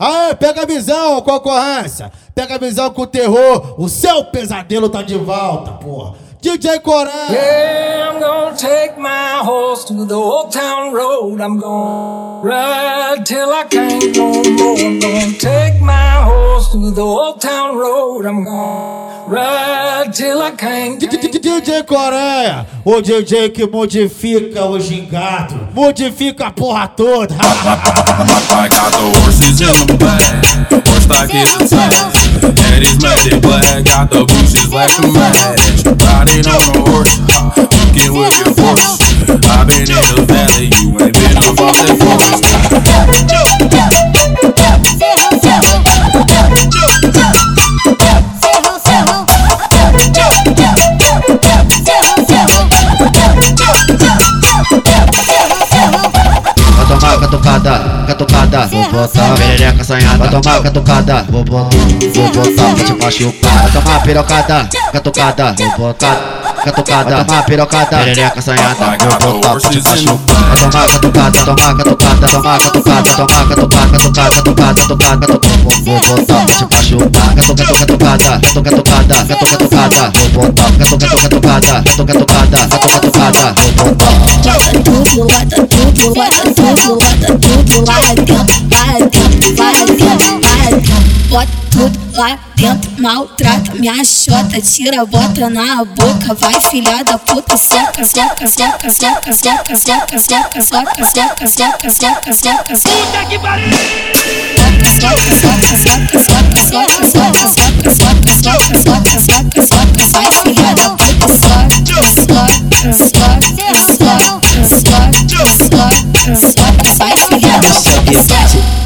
Aê, pega a visão, concorrência. Pega a visão com o terror. O seu pesadelo tá de volta, porra. DJ Coreia. Yeah, I'm gonna take my horse to the old town road. I'm gonna ride till I can't no more. I'm gonna take my horse to the old town road. I'm gonna ride till I can't. DJ Coreia, o DJ que modifica o gingado, modifica a porra toda. I got the horses in the back, horse stock is black, got the bushes like a match. Riding on a horse, looking with your force. I've been in the valley, you ain't been up that forest. Botar perereca assanhada. Vai tomar catucada, vou botar, vou botar pra te machucar. Vai tomar pirocada, catucada, vou botar catucada. Vai tomar pirocada, perereca assanhada, vou botar pra te machucar. Vai tomar catucada, tomar catucada, tomar catucada, tomar catucada, catucada, catucada, catucada, catucada. Vou botar pra te machucar. Catucada, catucada, catucada, catucada, vou botar catucada, catucada, catucada, catucada, vou botar. Bota tudo, bota tudo, bota tudo, tudo lá dentro, lá dentro, lá dentro, lá dentro. Bota tudo lá dentro, maltrata minha chota, tira, bota na boca, vai filha da puta, soca, soca, soca, soca, soca, soca, soca, soca, soca, soca, soca, soca, soca. Puta que pariu!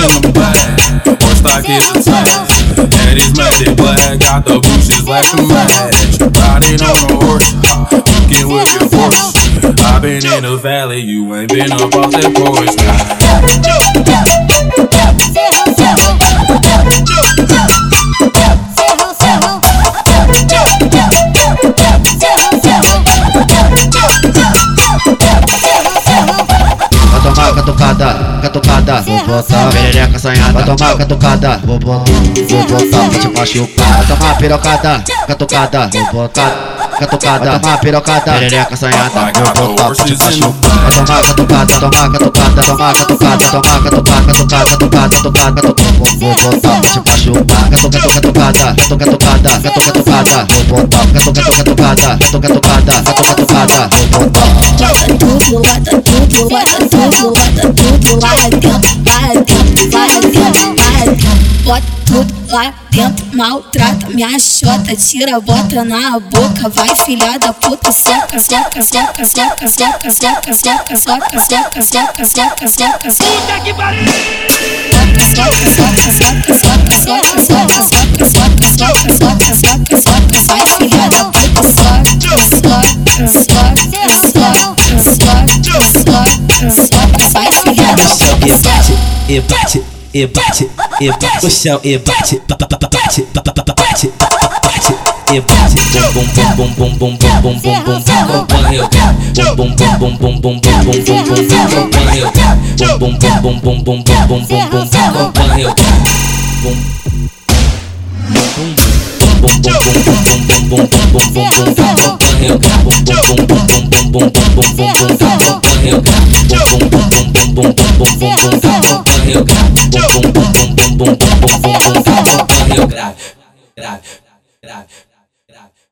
in the back. Post up here. Ladies, ladies, black got the bushes like the match. Riding on a horse, hooking with your horse. I've been in the valley. You ain't been up off that porch. Catucada, vou botar perereca assanhada. Vai tomar catucada, vou botar, vou botar pra te machucar. Vai tomar pirocada, catucada, vou botar catucada. Vai tomar pirocada, perereca assanhada, vou botar pra te machucar. Vai tomar catucada, tomar catucada, tomar catucada, tomar catucada, catucada, catucada, catucada, catucada. Vou botar pra te machucar. Catucada, catucada, catucada, catucada, vou botar catucada, catucada, catucada, catucada, vou botar. Bota tudo, bota tudo, bota tudo, bota tudo lá dentro, lá вот тут латент Малтрат меня счет отработана Боковая филя до пута Зяка, зяка, зяка, зяка, зяка, зяка, зяка, зяка, зяка, зяка, зяка, зяка, Ебать, ебать, soca, soca, soca, soca. Puta que pariu! Soca, soca, soca, soca, soca, soca, soca, soca, soca, soca, soca, soca, vai filha da puta, soca, soca, soca, soca, soca, soca, vai filha da puta, e bate, e bate, e bate, o chão e bate, pa pa pa pa bate, pa pa pa pa bate, pa pa pa bate, e bate, bum bum bum bum bum bum bum bum bum bum bum eu bum bum bum bum bum bum bum bum bum bum bum bum eu bum bum bum bum bum bum bum bum bum bum bum bum eu bum bum bum bum bum bum bum bum bum bum bum bum eu bum bum bum bum bum bum bum bum bum bum bum eu bum bum bum bum bum bum bum bum bum bum eu bum bum bum bum bum bum bum bum bum bum eu grave that, that.